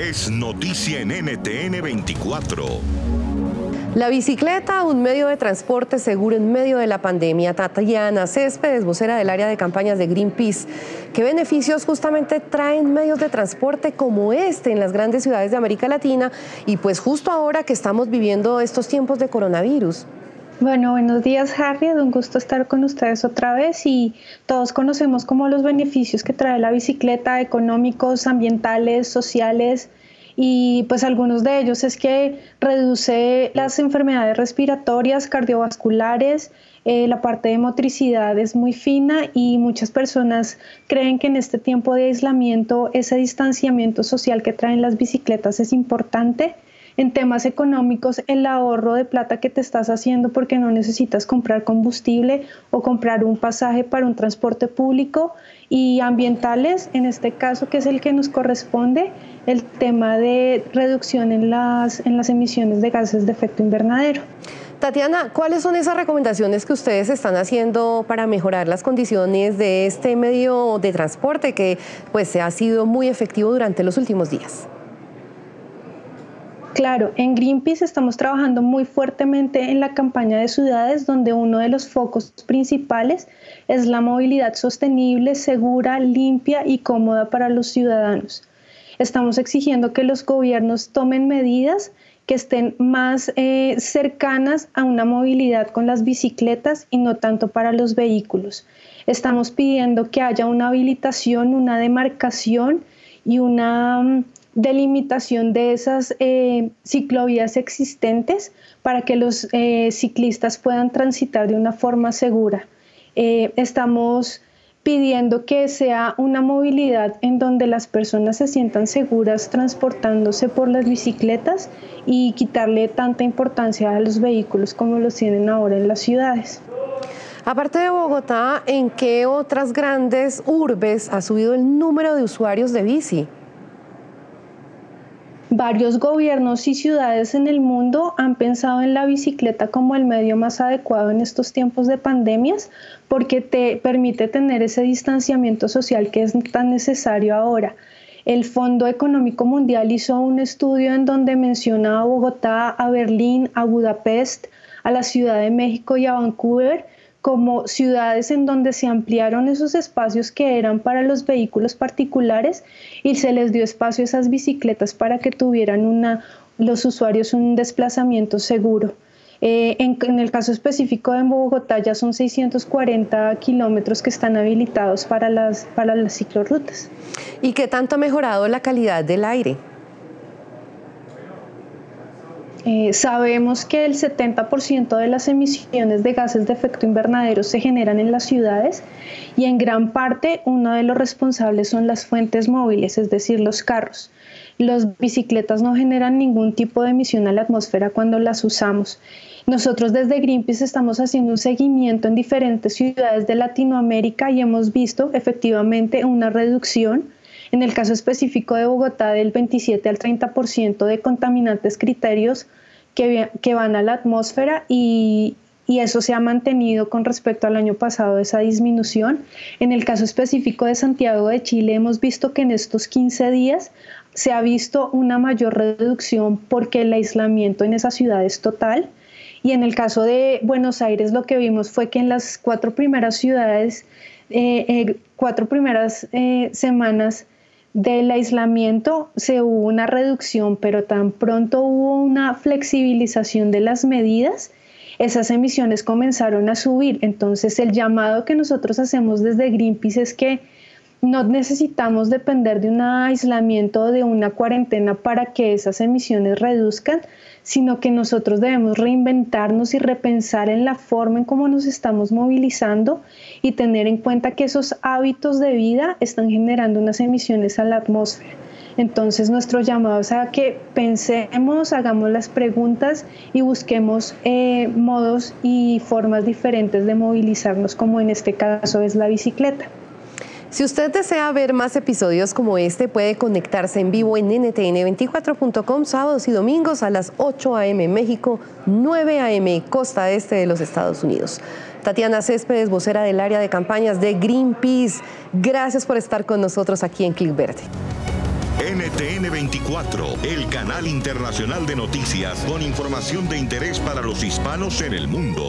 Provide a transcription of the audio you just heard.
es noticia en NTN 24. La bicicleta, un medio de transporte seguro en medio de la pandemia. Tatiana Céspedes, vocera del área de campañas de Greenpeace. ¿Qué beneficios justamente traen medios de transporte como este en las grandes ciudades de América Latina y pues justo ahora que estamos viviendo estos tiempos de coronavirus? Bueno, buenos días Harry, es un gusto estar con ustedes otra vez y todos conocemos como los beneficios que trae la bicicleta, económicos, ambientales, sociales y pues algunos de ellos es que reduce las enfermedades respiratorias, cardiovasculares, eh, la parte de motricidad es muy fina y muchas personas creen que en este tiempo de aislamiento ese distanciamiento social que traen las bicicletas es importante en temas económicos, el ahorro de plata que te estás haciendo porque no necesitas comprar combustible o comprar un pasaje para un transporte público y ambientales, en este caso que es el que nos corresponde, el tema de reducción en las, en las emisiones de gases de efecto invernadero. Tatiana, ¿cuáles son esas recomendaciones que ustedes están haciendo para mejorar las condiciones de este medio de transporte que pues ha sido muy efectivo durante los últimos días? Claro, en Greenpeace estamos trabajando muy fuertemente en la campaña de ciudades donde uno de los focos principales es la movilidad sostenible, segura, limpia y cómoda para los ciudadanos. Estamos exigiendo que los gobiernos tomen medidas que estén más eh, cercanas a una movilidad con las bicicletas y no tanto para los vehículos. Estamos pidiendo que haya una habilitación, una demarcación y una mm, delimitación de esas eh, ciclovías existentes para que los eh, ciclistas puedan transitar de una forma segura. Eh, estamos pidiendo que sea una movilidad en donde las personas se sientan seguras transportándose por las bicicletas y quitarle tanta importancia a los vehículos como los tienen ahora en las ciudades. Aparte de Bogotá, ¿en qué otras grandes urbes ha subido el número de usuarios de bici? Varios gobiernos y ciudades en el mundo han pensado en la bicicleta como el medio más adecuado en estos tiempos de pandemias porque te permite tener ese distanciamiento social que es tan necesario ahora. El Fondo Económico Mundial hizo un estudio en donde menciona a Bogotá, a Berlín, a Budapest, a la Ciudad de México y a Vancouver como ciudades en donde se ampliaron esos espacios que eran para los vehículos particulares y se les dio espacio a esas bicicletas para que tuvieran una, los usuarios un desplazamiento seguro. Eh, en, el caso específico de Bogotá ya son 640 kilómetros que están habilitados para las, para las ciclorrutas. ¿Y qué tanto ha mejorado la calidad del aire? Eh, sabemos que el 70% de las emisiones de gases de efecto invernadero se generan en las ciudades y en gran parte uno de los responsables son las fuentes móviles, es decir, los carros. Las bicicletas no generan ningún tipo de emisión a la atmósfera cuando las usamos. Nosotros desde Greenpeace estamos haciendo un seguimiento en diferentes ciudades de Latinoamérica y hemos visto efectivamente una reducción en el caso específico de Bogotá, del 27 al 30% de contaminantes criterios que, que van a la atmósfera y, y eso se ha mantenido con respecto al año pasado, esa disminución. En el caso específico de Santiago de Chile, hemos visto que en estos 15 días se ha visto una mayor reducción porque el aislamiento en esa ciudad es total. Y en el caso de Buenos Aires, lo que vimos fue que en las cuatro primeras ciudades, eh, eh, cuatro primeras eh, semanas, del aislamiento se hubo una reducción, pero tan pronto hubo una flexibilización de las medidas, esas emisiones comenzaron a subir. Entonces el llamado que nosotros hacemos desde Greenpeace es que no necesitamos depender de un aislamiento o de una cuarentena para que esas emisiones reduzcan, sino que nosotros debemos reinventarnos y repensar en la forma en cómo nos estamos movilizando y tener en cuenta que esos hábitos de vida están generando unas emisiones a la atmósfera. Entonces nuestro llamado es a que pensemos, hagamos las preguntas y busquemos eh, modos y formas diferentes de movilizarnos, como en este caso es la bicicleta. Si usted desea ver más episodios como este, puede conectarse en vivo en ntn24.com sábados y domingos a las 8 a.m. México, 9 a.m. costa este de los Estados Unidos. Tatiana Céspedes, vocera del área de campañas de Greenpeace, gracias por estar con nosotros aquí en Click Verde. NTN 24, el canal internacional de noticias con información de interés para los hispanos en el mundo.